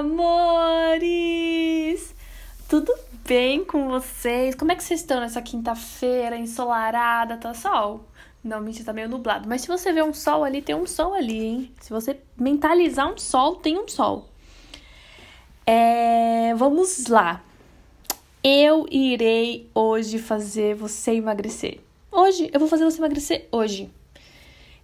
amores! Tudo bem com vocês? Como é que vocês estão nessa quinta-feira ensolarada? Tá sol? Não, mentira, tá meio nublado. Mas se você vê um sol ali, tem um sol ali, hein? Se você mentalizar um sol, tem um sol. É... Vamos lá. Eu irei hoje fazer você emagrecer. Hoje, eu vou fazer você emagrecer hoje.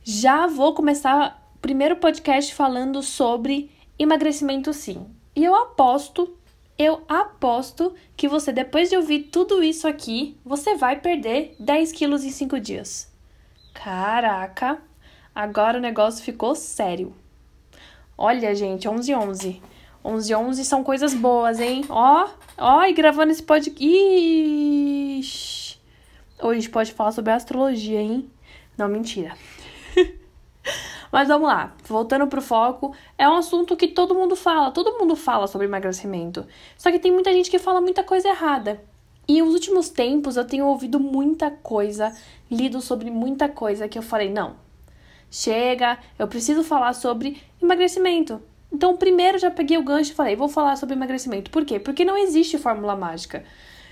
Já vou começar o primeiro podcast falando sobre emagrecimento sim. E eu aposto, eu aposto que você, depois de ouvir tudo isso aqui, você vai perder 10 quilos em 5 dias. Caraca, agora o negócio ficou sério. Olha, gente, 11 11. 11 11 são coisas boas, hein? Ó, ó, e gravando esse podcast. Ixi. Hoje a gente pode falar sobre astrologia, hein? Não, mentira. Mas vamos lá, voltando pro foco, é um assunto que todo mundo fala, todo mundo fala sobre emagrecimento. Só que tem muita gente que fala muita coisa errada. E nos últimos tempos eu tenho ouvido muita coisa, lido sobre muita coisa que eu falei, não. Chega, eu preciso falar sobre emagrecimento. Então, primeiro já peguei o gancho e falei, vou falar sobre emagrecimento. Por quê? Porque não existe fórmula mágica.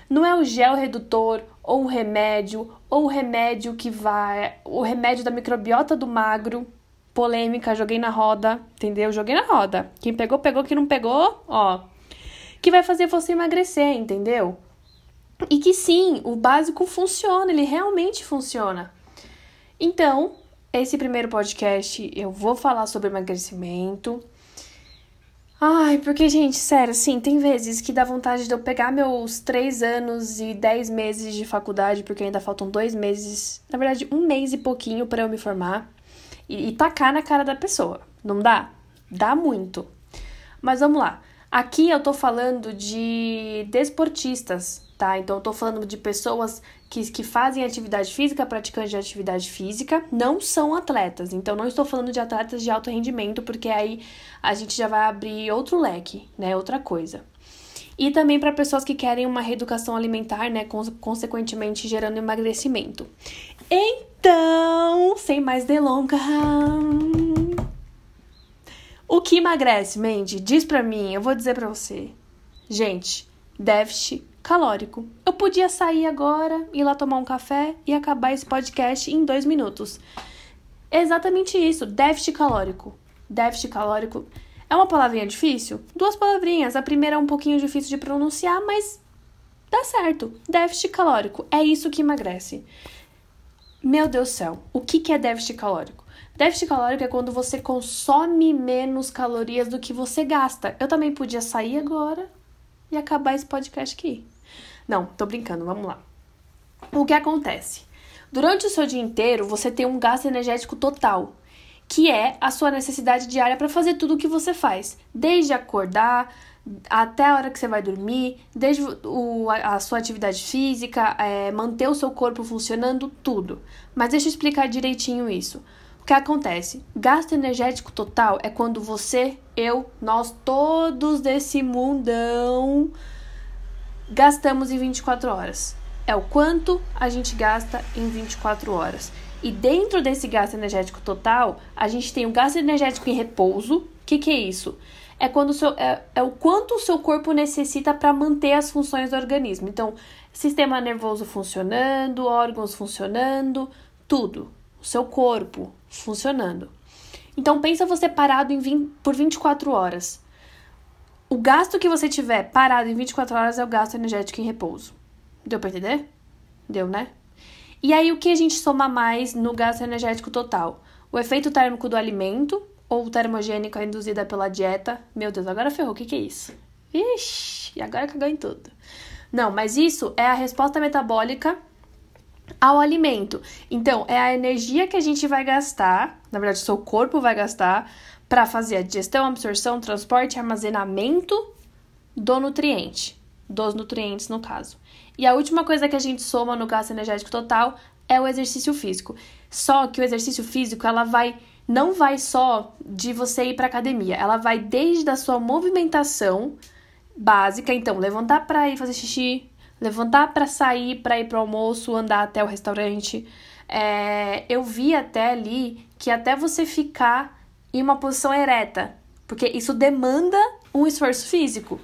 Não é o gel redutor ou o remédio ou o remédio que vai, o remédio da microbiota do magro polêmica, joguei na roda, entendeu? Joguei na roda. Quem pegou, pegou, quem não pegou, ó. Que vai fazer você emagrecer, entendeu? E que sim, o básico funciona, ele realmente funciona. Então, esse primeiro podcast eu vou falar sobre emagrecimento. Ai, porque, gente, sério, sim, tem vezes que dá vontade de eu pegar meus três anos e dez meses de faculdade, porque ainda faltam dois meses, na verdade, um mês e pouquinho para eu me formar e, e tacar na cara da pessoa. Não dá? Dá muito. Mas vamos lá. Aqui eu tô falando de desportistas, tá? Então eu tô falando de pessoas que, que fazem atividade física, praticantes de atividade física, não são atletas. Então não estou falando de atletas de alto rendimento, porque aí a gente já vai abrir outro leque, né? Outra coisa. E também para pessoas que querem uma reeducação alimentar, né? Consequentemente gerando emagrecimento. Então, sem mais delongas. O que emagrece, Mandy? Diz pra mim, eu vou dizer pra você. Gente, déficit calórico. Eu podia sair agora, ir lá tomar um café e acabar esse podcast em dois minutos. Exatamente isso, déficit calórico. Déficit calórico é uma palavrinha difícil? Duas palavrinhas. A primeira é um pouquinho difícil de pronunciar, mas dá certo. Déficit calórico. É isso que emagrece. Meu Deus do céu, o que, é déficit calórico? Déficit calórico é quando você consome menos calorias do que você gasta. Eu também podia sair agora e acabar esse podcast aqui. Não, tô brincando, vamos lá. O que acontece? Durante o seu dia inteiro, você tem um gasto energético total, que é a sua necessidade diária para fazer tudo o que você faz, desde acordar, até a hora que você vai dormir, desde o, a, sua atividade física, é, manter o seu corpo funcionando, tudo. Mas deixa eu explicar direitinho isso. O que acontece? Gasto energético total é quando você, eu, nós, todos desse mundão gastamos em 24 horas. É o quanto a gente gasta em 24 horas. E dentro desse gasto energético total, a gente tem o gasto energético em repouso. O que, que é isso? é quando o seu, é, é o quanto o seu corpo necessita para manter as funções do organismo. Então, sistema nervoso funcionando, órgãos funcionando, tudo. O seu corpo funcionando. Então, pensa você parado em 20, por 24 horas. O gasto que você tiver parado em 24 horas é o gasto energético em repouso. Deu para entender? Deu, né? E aí, o que a gente soma mais no gasto energético total? O efeito térmico do alimento, ou termogênica induzida pela dieta. Meu Deus, agora ferrou, o que, que é isso? Ixi, agora cagou em tudo. Não, mas isso é a resposta metabólica ao alimento. Então, é a energia que a gente vai gastar, na verdade, o seu corpo vai gastar, para fazer a digestão, absorção, transporte e armazenamento do nutriente. Dos nutrientes, no caso. E a última coisa que a gente soma no gasto energético total é o exercício físico. Só que o exercício físico, ela vai não vai só de você ir para academia, ela vai desde a sua movimentação básica, então levantar para ir fazer xixi, levantar para sair, para ir para o almoço, andar até o restaurante. É, eu vi até ali que até você ficar em uma posição ereta, porque isso demanda um esforço físico.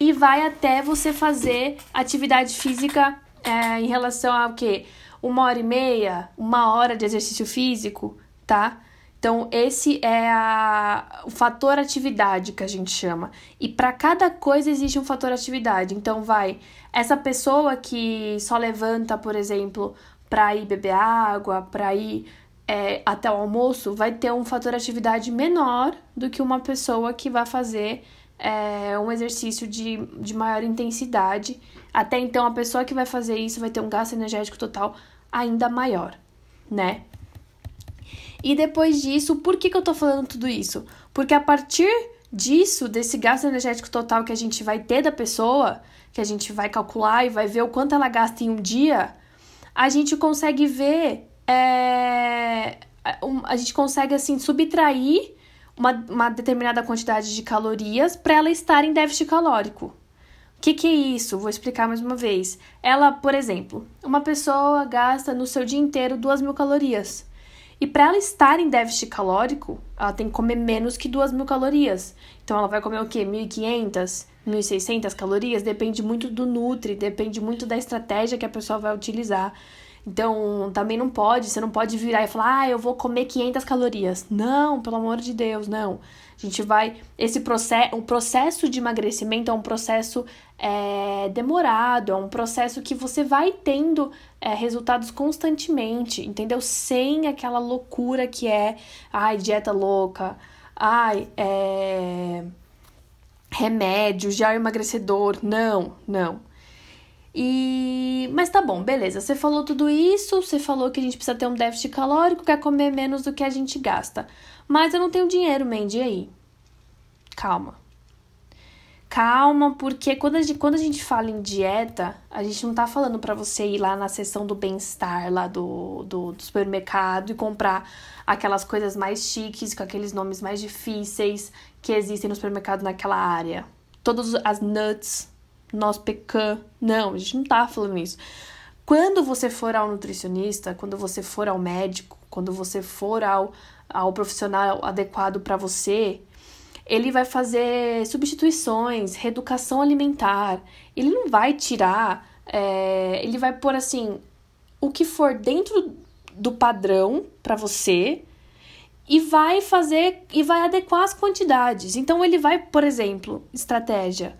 E vai até você fazer atividade física é, em relação a o quê? Uma hora e meia, uma hora de exercício físico, tá? Então, esse é a, o fator atividade que a gente chama. E para cada coisa existe um fator atividade. Então, vai, essa pessoa que só levanta, por exemplo, para ir beber água, para ir é, até o almoço, vai ter um fator atividade menor do que uma pessoa que vai fazer é, um exercício de, de maior intensidade. Até então, a pessoa que vai fazer isso vai ter um gasto energético total ainda maior, né? E depois disso, por que, que eu tô falando tudo isso? Porque a partir disso, desse gasto energético total que a gente vai ter da pessoa, que a gente vai calcular e vai ver o quanto ela gasta em um dia, a gente consegue ver. É, a gente consegue assim subtrair uma, uma determinada quantidade de calorias para ela estar em déficit calórico. O que, que é isso? Vou explicar mais uma vez. Ela, por exemplo, uma pessoa gasta no seu dia inteiro duas mil calorias. E para ela estar em déficit calórico, ela tem que comer menos que 2 mil calorias. Então ela vai comer o quê? 1.500, 1.600 calorias? Depende muito do Nutri, depende muito da estratégia que a pessoa vai utilizar. Então, também não pode, você não pode virar e falar, ah, eu vou comer 500 calorias. Não, pelo amor de Deus, não. A gente vai. Esse processo, o processo de emagrecimento é um processo é, demorado, é um processo que você vai tendo é, resultados constantemente, entendeu? Sem aquela loucura que é, ai, dieta louca, ai, é, remédio, já emagrecedor. Não, não. E mas tá bom, beleza. Você falou tudo isso, você falou que a gente precisa ter um déficit calórico, quer comer menos do que a gente gasta. Mas eu não tenho dinheiro, Mandy, aí? Calma. Calma, porque quando a, gente, quando a gente fala em dieta, a gente não tá falando para você ir lá na seção do bem-estar, lá do, do, do, supermercado e comprar aquelas coisas mais chiques, com aqueles nomes mais difíceis que existem no supermercado naquela área. Todas as nuts, nós pecan. Não, a gente não tá falando isso. Quando você for ao nutricionista, quando você for ao médico, quando você for ao, ao profissional adequado para você, ele vai fazer substituições, reeducação alimentar. Ele não vai tirar, é, ele vai pôr assim o que for dentro do padrão para você e vai fazer e vai adequar as quantidades. Então ele vai, por exemplo, estratégia.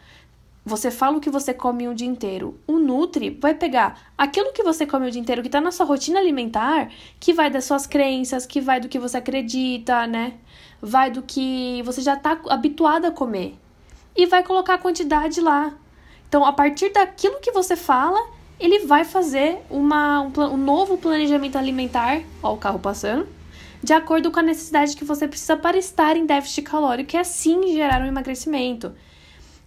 Você fala o que você come o dia inteiro. O Nutri vai pegar aquilo que você come o dia inteiro, que está na sua rotina alimentar, que vai das suas crenças, que vai do que você acredita, né? Vai do que você já está habituado a comer. E vai colocar a quantidade lá. Então, a partir daquilo que você fala, ele vai fazer uma, um, um novo planejamento alimentar. Ó, o carro passando. De acordo com a necessidade que você precisa para estar em déficit calórico e assim gerar um emagrecimento.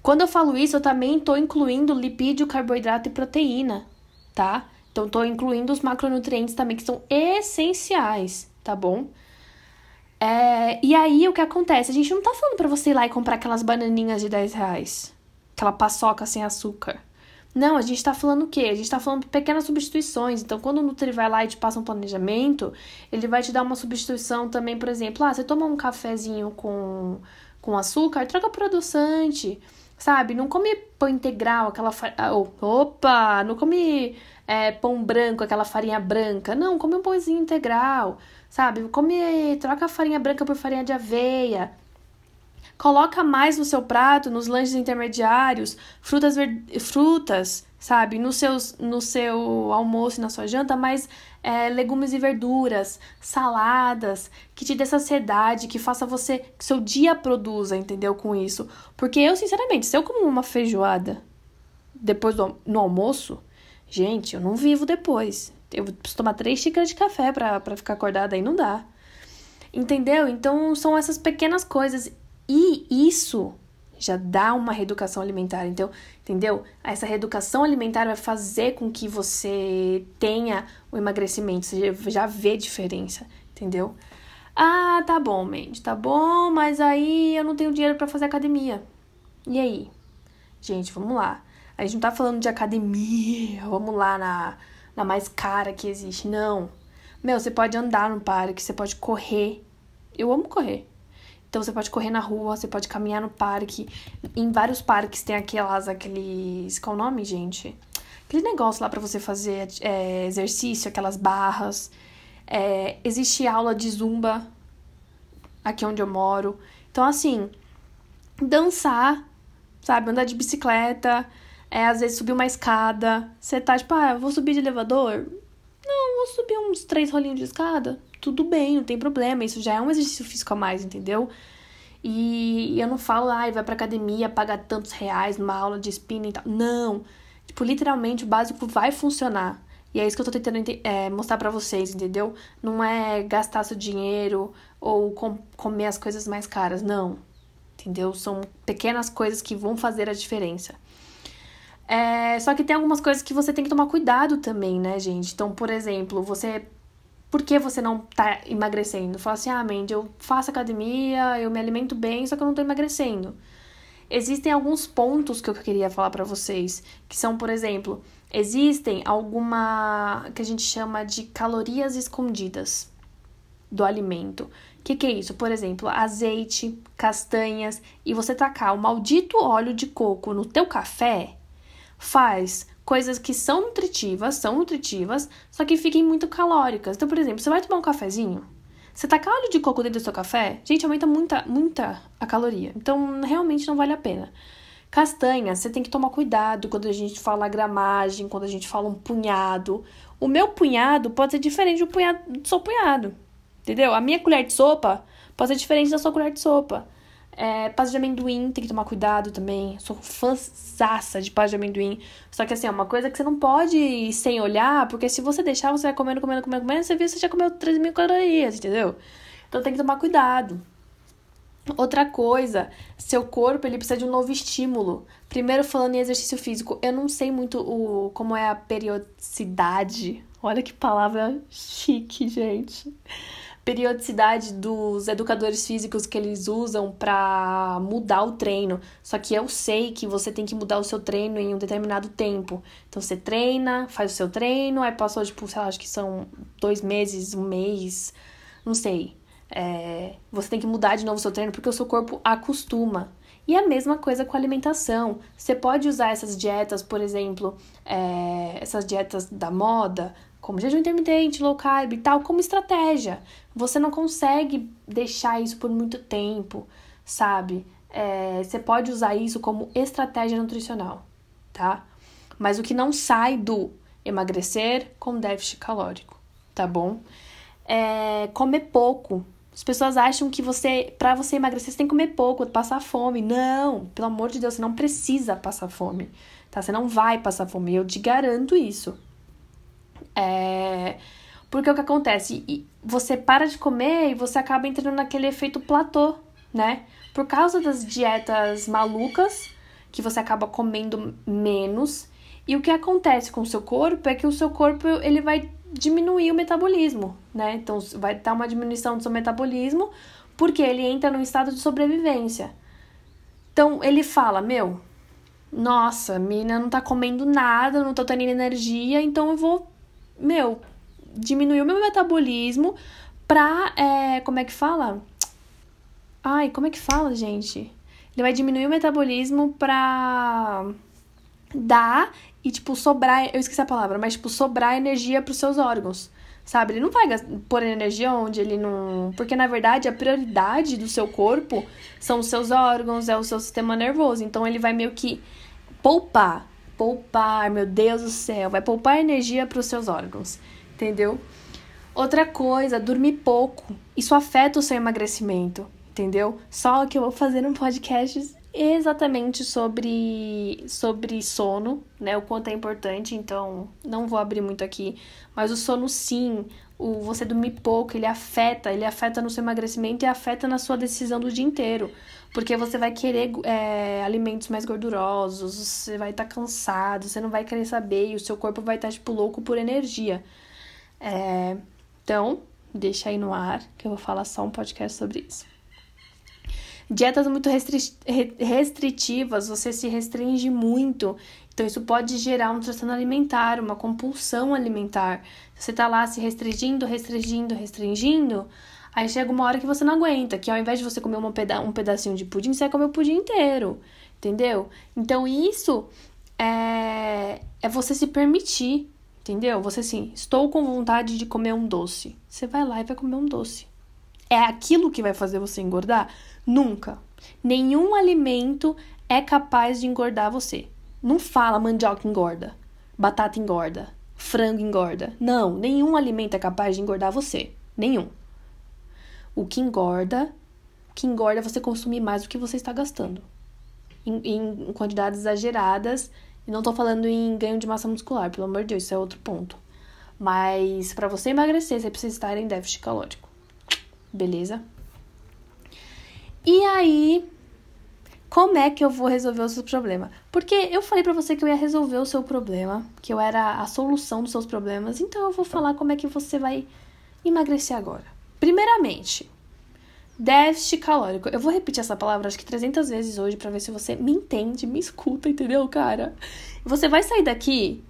Quando eu falo isso, eu também estou incluindo lipídio, carboidrato e proteína, tá? Então, estou incluindo os macronutrientes também, que são essenciais, tá bom? É, e aí, o que acontece? A gente não tá falando para você ir lá e comprar aquelas bananinhas de 10 reais. Aquela paçoca sem açúcar. Não, a gente tá falando o quê? A gente tá falando de pequenas substituições. Então, quando o Nutri vai lá e te passa um planejamento, ele vai te dar uma substituição também, por exemplo, ah, você toma um cafezinho com, com açúcar, troca por adoçante. Sabe? Não come pão integral, aquela farinha. Oh, opa! Não come é, pão branco, aquela farinha branca. Não, come um pãozinho integral. Sabe? Come. Troca a farinha branca por farinha de aveia. Coloca mais no seu prato, nos lanches intermediários, frutas, frutas sabe? No, seus, no seu almoço e na sua janta, mais é, legumes e verduras, saladas, que te dê saciedade, que faça você, que seu dia produza, entendeu? Com isso. Porque eu, sinceramente, se eu como uma feijoada depois do no almoço, gente, eu não vivo depois. Eu preciso tomar três xícaras de café pra, pra ficar acordada, aí não dá. Entendeu? Então são essas pequenas coisas. E isso já dá uma reeducação alimentar. Então, entendeu? Essa reeducação alimentar vai fazer com que você tenha o emagrecimento, você já vê diferença, entendeu? Ah, tá bom, Mandy, tá bom, mas aí eu não tenho dinheiro para fazer academia. E aí? Gente, vamos lá. A gente não tá falando de academia, vamos lá na, na mais cara que existe. Não. Meu, você pode andar no parque, você pode correr. Eu amo correr. Então você pode correr na rua, você pode caminhar no parque. Em vários parques tem aquelas, aqueles. Qual o nome, gente? Aquele negócio lá para você fazer é, exercício, aquelas barras. É, existe aula de zumba aqui onde eu moro. Então, assim, dançar, sabe? Andar de bicicleta, é, às vezes subir uma escada. Você tá tipo, ah, vou subir de elevador? Não, vou subir uns três rolinhos de escada. Tudo bem, não tem problema. Isso já é um exercício físico a mais, entendeu? E eu não falo, ai, ah, vai pra academia, pagar tantos reais numa aula de spinning e tal. Não. Tipo, literalmente o básico vai funcionar. E é isso que eu tô tentando é, mostrar para vocês, entendeu? Não é gastar seu dinheiro ou com comer as coisas mais caras, não. Entendeu? São pequenas coisas que vão fazer a diferença. É, só que tem algumas coisas que você tem que tomar cuidado também, né, gente? Então, por exemplo, você. Por que você não tá emagrecendo? Fala assim, ah, Mandy, eu faço academia, eu me alimento bem, só que eu não tô emagrecendo. Existem alguns pontos que eu queria falar para vocês, que são, por exemplo, existem alguma que a gente chama de calorias escondidas do alimento. O que, que é isso? Por exemplo, azeite, castanhas e você tacar o maldito óleo de coco no teu café faz coisas que são nutritivas, são nutritivas, só que fiquem muito calóricas. Então, por exemplo, você vai tomar um cafezinho, você tacar óleo de coco dentro do seu café, gente, aumenta muita, muita a caloria. Então, realmente não vale a pena. Castanha, você tem que tomar cuidado quando a gente fala gramagem, quando a gente fala um punhado. O meu punhado pode ser diferente do punhado do seu punhado. Entendeu? A minha colher de sopa pode ser diferente da sua colher de sopa. É, pasta de amendoim, tem que tomar cuidado também. Sou fãzaça de pasta de amendoim. Só que assim, é uma coisa que você não pode ir sem olhar, porque se você deixar, você vai comendo, comendo, comendo, comendo, você que você já comeu 3 mil calorias, entendeu? Então tem que tomar cuidado. Outra coisa, seu corpo ele precisa de um novo estímulo. Primeiro falando em exercício físico, eu não sei muito o como é a periodicidade. Olha que palavra chique, gente periodicidade dos educadores físicos que eles usam para mudar o treino. Só que eu sei que você tem que mudar o seu treino em um determinado tempo. Então você treina, faz o seu treino, aí passou, tipo, sei lá, acho que são dois meses, um mês, não sei. É, você tem que mudar de novo o seu treino porque o seu corpo acostuma. E a mesma coisa com a alimentação. Você pode usar essas dietas, por exemplo, é, essas dietas da moda, como jejum intermitente, low carb e tal, como estratégia. Você não consegue deixar isso por muito tempo, sabe? É, você pode usar isso como estratégia nutricional, tá? Mas o que não sai do emagrecer com déficit calórico, tá bom? É, comer pouco. As pessoas acham que você, para você emagrecer, você tem que comer pouco, passar fome. Não, pelo amor de Deus, você não precisa passar fome, tá? Você não vai passar fome, eu te garanto isso, é... Porque o que acontece? Você para de comer e você acaba entrando naquele efeito platô, né? Por causa das dietas malucas, que você acaba comendo menos. E o que acontece com o seu corpo é que o seu corpo ele vai diminuir o metabolismo, né? Então vai dar uma diminuição do seu metabolismo, porque ele entra num estado de sobrevivência. Então ele fala: Meu, nossa, a mina não tá comendo nada, não tô tendo energia, então eu vou meu, diminuiu meu metabolismo pra. É, como é que fala? Ai, como é que fala, gente? Ele vai diminuir o metabolismo pra dar e, tipo, sobrar. Eu esqueci a palavra, mas, tipo, sobrar energia pros seus órgãos. Sabe? Ele não vai pôr energia onde ele não. Porque, na verdade, a prioridade do seu corpo são os seus órgãos, é o seu sistema nervoso. Então, ele vai meio que poupar poupar, meu Deus do céu, vai poupar energia para os seus órgãos, entendeu? Outra coisa, dormir pouco. Isso afeta o seu emagrecimento, entendeu? Só que eu vou fazer um podcast exatamente sobre sobre sono, né? O quanto é importante, então não vou abrir muito aqui, mas o sono sim, o você dormir pouco, ele afeta, ele afeta no seu emagrecimento e afeta na sua decisão do dia inteiro. Porque você vai querer é, alimentos mais gordurosos, você vai estar tá cansado, você não vai querer saber e o seu corpo vai estar, tá, tipo, louco por energia. É, então, deixa aí no ar que eu vou falar só um podcast sobre isso. Dietas muito restritivas, você se restringe muito. Então, isso pode gerar um transtorno alimentar, uma compulsão alimentar. Você tá lá se restringindo, restringindo, restringindo, Aí chega uma hora que você não aguenta, que ao invés de você comer peda um pedacinho de pudim, você vai comer o pudim inteiro. Entendeu? Então isso é, é você se permitir. Entendeu? Você assim, estou com vontade de comer um doce. Você vai lá e vai comer um doce. É aquilo que vai fazer você engordar? Nunca. Nenhum alimento é capaz de engordar você. Não fala mandioca engorda, batata engorda, frango engorda. Não, nenhum alimento é capaz de engordar você. Nenhum. O que engorda, o que engorda é você consumir mais do que você está gastando. Em, em quantidades exageradas. E não tô falando em ganho de massa muscular, pelo amor de Deus, isso é outro ponto. Mas para você emagrecer, você precisa estar em déficit calórico. Beleza? E aí, como é que eu vou resolver o seu problema? Porque eu falei para você que eu ia resolver o seu problema, que eu era a solução dos seus problemas, então eu vou falar como é que você vai emagrecer agora. Primeiramente, déficit calórico. Eu vou repetir essa palavra acho que 300 vezes hoje para ver se você me entende, me escuta, entendeu, cara? Você vai sair daqui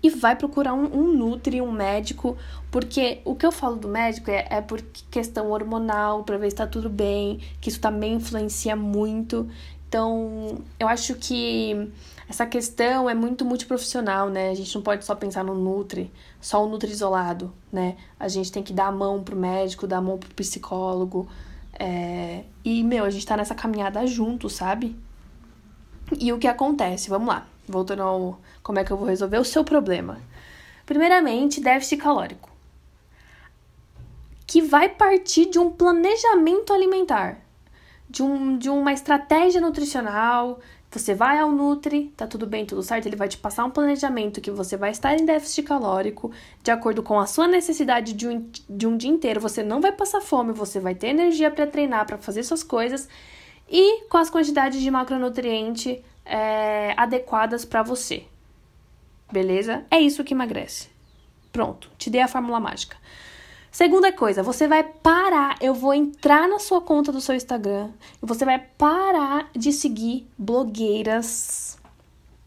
e vai procurar um, um Nutri, um médico, porque o que eu falo do médico é, é por questão hormonal, para ver se tá tudo bem, que isso também influencia muito. Então, eu acho que essa questão é muito multiprofissional, né? A gente não pode só pensar no Nutri, só o Nutri isolado, né? A gente tem que dar a mão pro médico, dar a mão pro psicólogo. É... E, meu, a gente tá nessa caminhada junto, sabe? E o que acontece? Vamos lá, voltando ao como é que eu vou resolver o seu problema. Primeiramente, déficit calórico, que vai partir de um planejamento alimentar de, um, de uma estratégia nutricional. Você vai ao Nutri, tá tudo bem, tudo certo, ele vai te passar um planejamento que você vai estar em déficit calórico, de acordo com a sua necessidade de um, de um dia inteiro. Você não vai passar fome, você vai ter energia para treinar, para fazer suas coisas e com as quantidades de macronutriente é, adequadas para você. Beleza? É isso que emagrece. Pronto, te dei a fórmula mágica. Segunda coisa, você vai parar. Eu vou entrar na sua conta do seu Instagram e você vai parar de seguir blogueiras.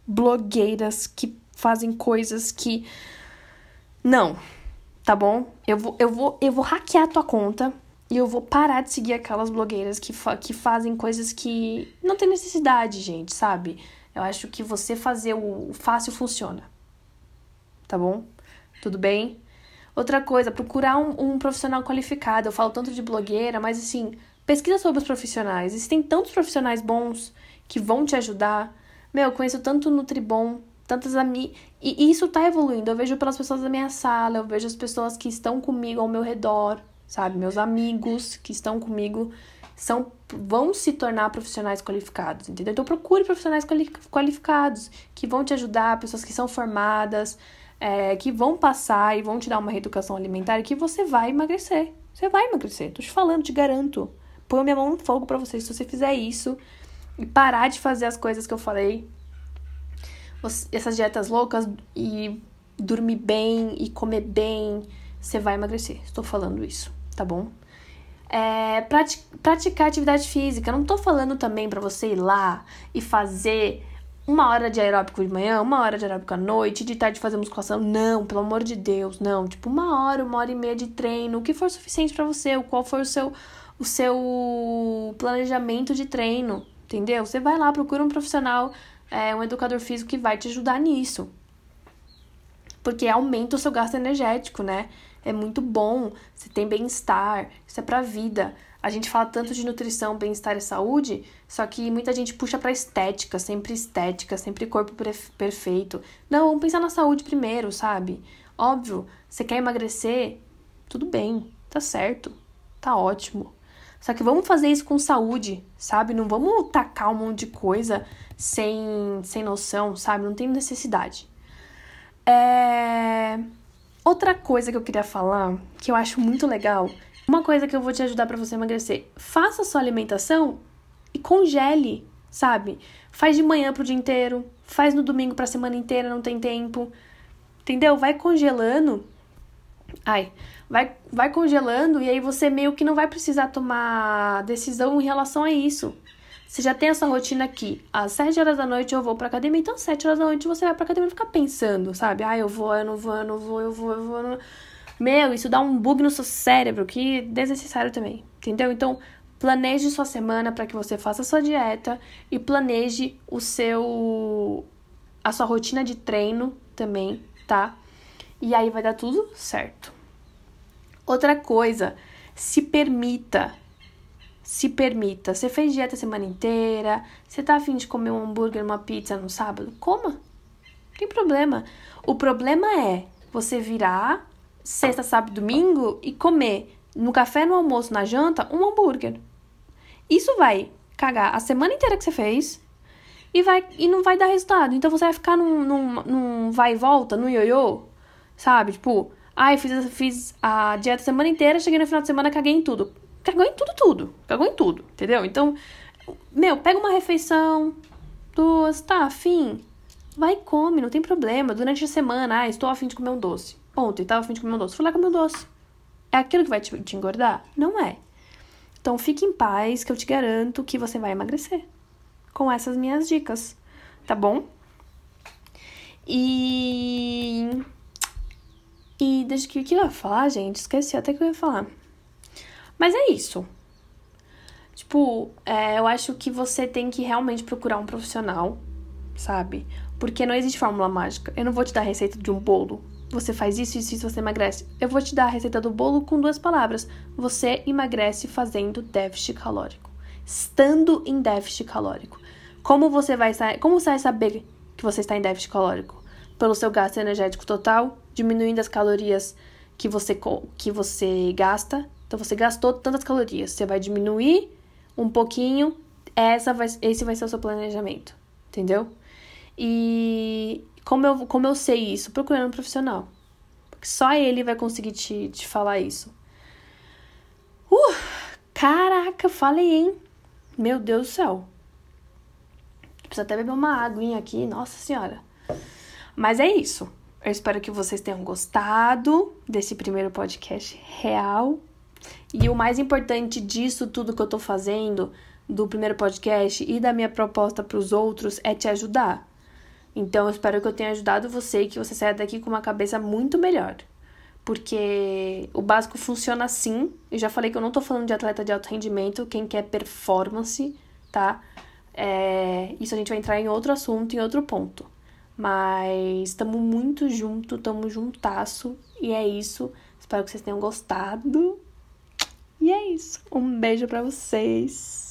Blogueiras que fazem coisas que. Não, tá bom? Eu vou, eu vou, eu vou hackear a tua conta e eu vou parar de seguir aquelas blogueiras que, fa que fazem coisas que não tem necessidade, gente, sabe? Eu acho que você fazer o fácil funciona. Tá bom? Tudo bem? Outra coisa, procurar um, um, profissional qualificado. Eu falo tanto de blogueira, mas assim, pesquisa sobre os profissionais. Existem tantos profissionais bons que vão te ajudar. Meu, eu conheço tanto Nutribom, tantas amigas. E isso tá evoluindo. Eu vejo pelas pessoas da minha sala, eu vejo as pessoas que estão comigo ao meu redor, sabe? Meus amigos que estão comigo são vão se tornar profissionais qualificados, entendeu? Então procure profissionais qualificados que vão te ajudar, pessoas que são formadas, é, que vão passar e vão te dar uma reeducação alimentar que você vai emagrecer. Você vai emagrecer, tô te falando, te garanto. Põe minha mão no fogo para você se você fizer isso e parar de fazer as coisas que eu falei, essas dietas loucas e dormir bem e comer bem, você vai emagrecer. Estou falando isso, tá bom? É, praticar atividade física. Não tô falando também para você ir lá e fazer uma hora de aeróbico de manhã, uma hora de aeróbico à noite, de tarde fazer musculação. Não, pelo amor de Deus, não. Tipo, uma hora, uma hora e meia de treino, o que for suficiente para você, o qual for o seu, o seu planejamento de treino, entendeu? Você vai lá, procura um profissional, é, um educador físico que vai te ajudar nisso. Porque aumenta o seu gasto energético, né? É muito bom, você tem bem-estar, isso é pra vida. A gente fala tanto de nutrição, bem-estar e saúde, só que muita gente puxa pra estética, sempre estética, sempre corpo perfeito. Não, vamos pensar na saúde primeiro, sabe? Óbvio, você quer emagrecer? Tudo bem, tá certo, tá ótimo. Só que vamos fazer isso com saúde, sabe? Não vamos tacar um monte de coisa sem, sem noção, sabe? Não tem necessidade. É... Outra coisa que eu queria falar, que eu acho muito legal, uma coisa que eu vou te ajudar para você emagrecer: faça a sua alimentação e congele, sabe? Faz de manhã pro dia inteiro, faz no domingo pra semana inteira, não tem tempo. Entendeu? Vai congelando. Ai, vai, vai congelando e aí você meio que não vai precisar tomar decisão em relação a isso. Você já tem essa rotina aqui. Às 7 horas da noite eu vou pra academia, então às 7 horas da noite você vai pra academia e fica pensando, sabe? Ah, eu vou, eu não vou, eu não vou, eu vou, eu vou. Eu não... Meu, isso dá um bug no seu cérebro que é desnecessário também, entendeu? Então, planeje sua semana para que você faça sua dieta e planeje o seu a sua rotina de treino também, tá? E aí vai dar tudo certo. Outra coisa, se permita. Se permita. Você fez dieta a semana inteira, você tá afim de comer um hambúrguer, uma pizza no sábado? Coma. Não tem problema. O problema é você virar sexta, sábado, domingo e comer no café, no almoço, na janta, um hambúrguer. Isso vai cagar a semana inteira que você fez e, vai, e não vai dar resultado. Então você vai ficar num, num, num vai e volta, no ioiô, sabe? Tipo, ai, ah, fiz, fiz a dieta a semana inteira, cheguei no final de semana, caguei em tudo. Cagou em tudo, tudo. Cagou em tudo, entendeu? Então, meu, pega uma refeição, duas, tá, afim. Vai e come, não tem problema. Durante a semana, ah, estou afim de comer um doce. Ontem estava afim de comer um doce. Fui lá comer um doce. É aquilo que vai te, te engordar? Não é. Então fique em paz, que eu te garanto que você vai emagrecer com essas minhas dicas, tá bom? E. E desde que o que eu ia falar, gente? Esqueci até que eu ia falar. Mas é isso. Tipo, é, eu acho que você tem que realmente procurar um profissional, sabe? Porque não existe fórmula mágica. Eu não vou te dar receita de um bolo. Você faz isso, isso, isso, você emagrece. Eu vou te dar a receita do bolo com duas palavras. Você emagrece fazendo déficit calórico. Estando em déficit calórico. Como você vai como você vai saber que você está em déficit calórico? Pelo seu gasto energético total, diminuindo as calorias que você que você gasta. Então você gastou tantas calorias, você vai diminuir um pouquinho, essa vai, esse vai ser o seu planejamento, entendeu? E como eu, como eu sei isso? Procurando um profissional. Porque só ele vai conseguir te, te falar isso. Uh, caraca, falei, hein? Meu Deus do céu. Preciso até beber uma aguinha aqui, nossa senhora. Mas é isso. Eu espero que vocês tenham gostado desse primeiro podcast real. E o mais importante disso tudo que eu tô fazendo, do primeiro podcast e da minha proposta para os outros, é te ajudar. Então eu espero que eu tenha ajudado você e que você saia daqui com uma cabeça muito melhor. Porque o básico funciona assim. Eu já falei que eu não tô falando de atleta de alto rendimento, quem quer performance, tá? É, isso a gente vai entrar em outro assunto, em outro ponto. Mas estamos muito junto, estamos juntasso. E é isso. Espero que vocês tenham gostado. E é isso. Um beijo para vocês.